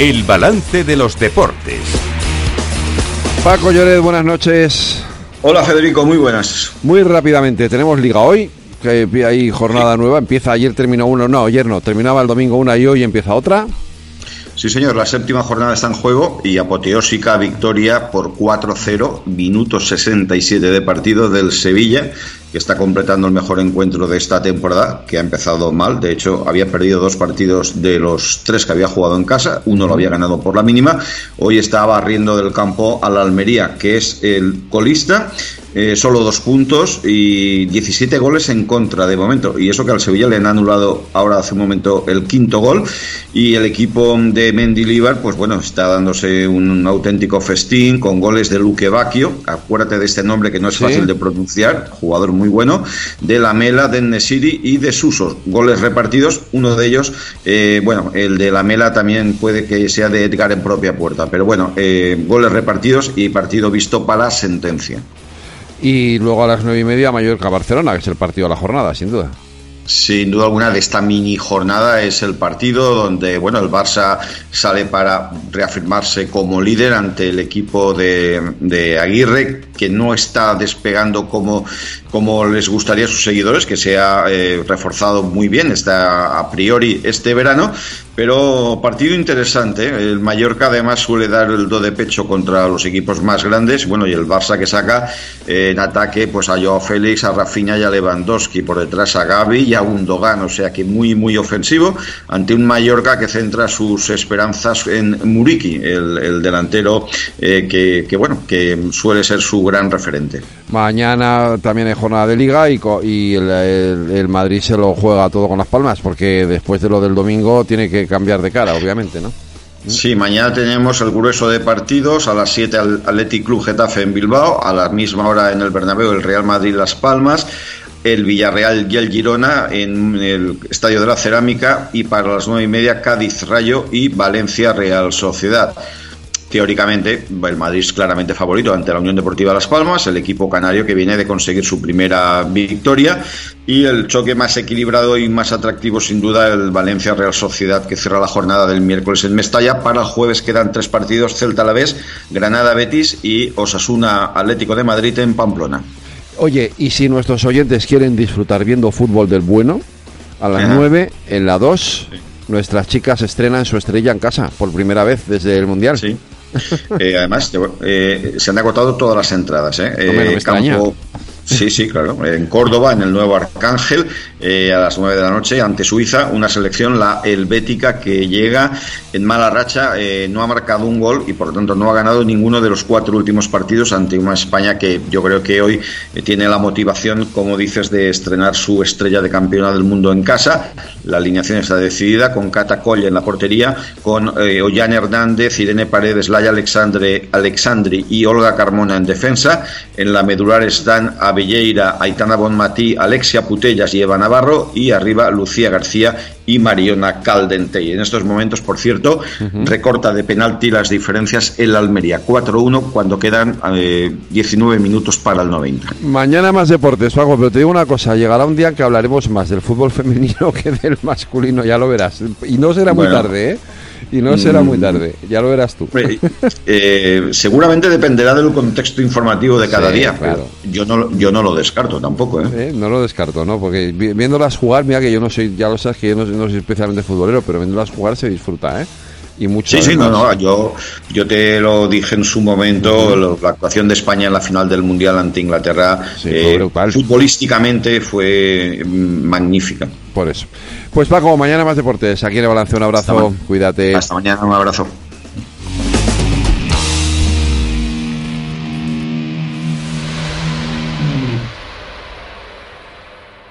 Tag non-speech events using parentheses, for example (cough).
El balance de los deportes. Paco Lloret, buenas noches. Hola Federico, muy buenas. Muy rápidamente, tenemos liga hoy, que hay jornada nueva, empieza ayer, terminó uno, no, ayer no, terminaba el domingo una y hoy empieza otra. Sí, señor, la séptima jornada está en juego y apoteósica victoria por 4-0, minutos 67 de partido del Sevilla, que está completando el mejor encuentro de esta temporada, que ha empezado mal. De hecho, había perdido dos partidos de los tres que había jugado en casa, uno lo había ganado por la mínima. Hoy está barriendo del campo al Almería, que es el colista eh, solo dos puntos y 17 goles en contra de momento. Y eso que al Sevilla le han anulado ahora hace un momento el quinto gol. Y el equipo de Mendilibar, pues bueno, está dándose un, auténtico festín con goles de Luque Bacchio. Acuérdate de este nombre que no es fácil de pronunciar, jugador muy bueno. De la Mela, de Nesiri y de Suso. Goles repartidos, uno de ellos, eh, bueno, el de la Mela también puede que sea de Edgar en propia puerta. Pero bueno, eh, goles repartidos y partido visto para sentencia. Y luego a las nueve y media Mallorca-Barcelona, que es el partido de la jornada, sin duda. Sin duda alguna de esta mini jornada es el partido donde bueno el Barça sale para reafirmarse como líder ante el equipo de, Aguirre que no está despegando como, como les gustaría a sus seguidores, que se ha eh, reforzado muy bien está a priori este verano pero partido interesante. El Mallorca además suele dar el do de pecho contra los equipos más grandes. Bueno, y el Barça que saca eh, en ataque pues a Joao Félix, a Rafinha y a Lewandowski. Por detrás a Gaby y a Undogan. O sea que muy, muy ofensivo ante un Mallorca que centra sus esperanzas en Muriki, el, delantero eh, que, bueno, que suele ser su gran referente. Mañana también hay jornada de liga y, y el Madrid se lo juega todo con las palmas porque después de lo del domingo tiene que cambiar de cara, obviamente, ¿no? Sí, mañana tenemos el grueso de partidos. A las 7 al Athletic Club Getafe en Bilbao, a la misma hora en el Bernabéu el Real Madrid Las Palmas, el Villarreal y el Girona en el Estadio de la Cerámica y para las nueve y media Cádiz Rayo y Valencia Real Sociedad. Teóricamente, el Madrid es claramente favorito ante la Unión Deportiva Las Palmas, el equipo canario que viene de conseguir su primera victoria y el choque más equilibrado y más atractivo, sin duda, el Valencia Real Sociedad que cierra la jornada del miércoles en Mestalla. Para el jueves quedan tres partidos: Celta a la vez, Granada Betis y Osasuna Atlético de Madrid en Pamplona. Oye, y si nuestros oyentes quieren disfrutar viendo fútbol del bueno, a las nueve en la 2, nuestras chicas estrenan su estrella en casa por primera vez desde el Mundial. Sí. Eh, además, eh, se han agotado todas las entradas. ¿eh? eh campo, Sí, sí, claro. En Córdoba, en el nuevo Arcángel, eh, a las nueve de la noche, ante Suiza, una selección, la helvética, que llega en mala racha, eh, no ha marcado un gol y por lo tanto no ha ganado ninguno de los cuatro últimos partidos ante una España que yo creo que hoy eh, tiene la motivación, como dices, de estrenar su estrella de campeona del mundo en casa. La alineación está decidida con Cata Coll en la portería, con Ollán Hernández, Irene Paredes, Laya Alexandre, Alexandri y Olga Carmona en defensa. En la medular están a Abelleira, Aitana Bonmatí, Alexia Putellas y Eva Navarro y arriba Lucía García y Mariona Caldente. Y en estos momentos, por cierto, recorta de penalti las diferencias en la Almería. 4-1 cuando quedan 19 eh, minutos para el 90. Mañana más deportes, Paco, pero te digo una cosa, llegará un día que hablaremos más del fútbol femenino (laughs) que del masculino, ya lo verás. Y no será muy tarde, ¿eh? Y no será muy mm. tarde, ya lo verás tú. Eh, seguramente dependerá del contexto informativo de cada día, claro. yo no, yo no lo descarto tampoco. ¿eh? ¿eh? no lo descarto, ¿no? Porque viéndolas jugar, mira que yo no soy, ya lo sabes que yo no, soy especialmente futbolero, pero viéndolas jugar se disfruta, ¿eh? Y mucho sí, sí, no, no, yo, yo te lo dije en su momento, la actuación de España en la final del Mundial ante Inglaterra, eh, futbolísticamente fue mm, magnífica. Por eso. Pues Paco, mañana más deportes. Aquí en el balance un abrazo. Cuídate. Hasta mañana, un abrazo.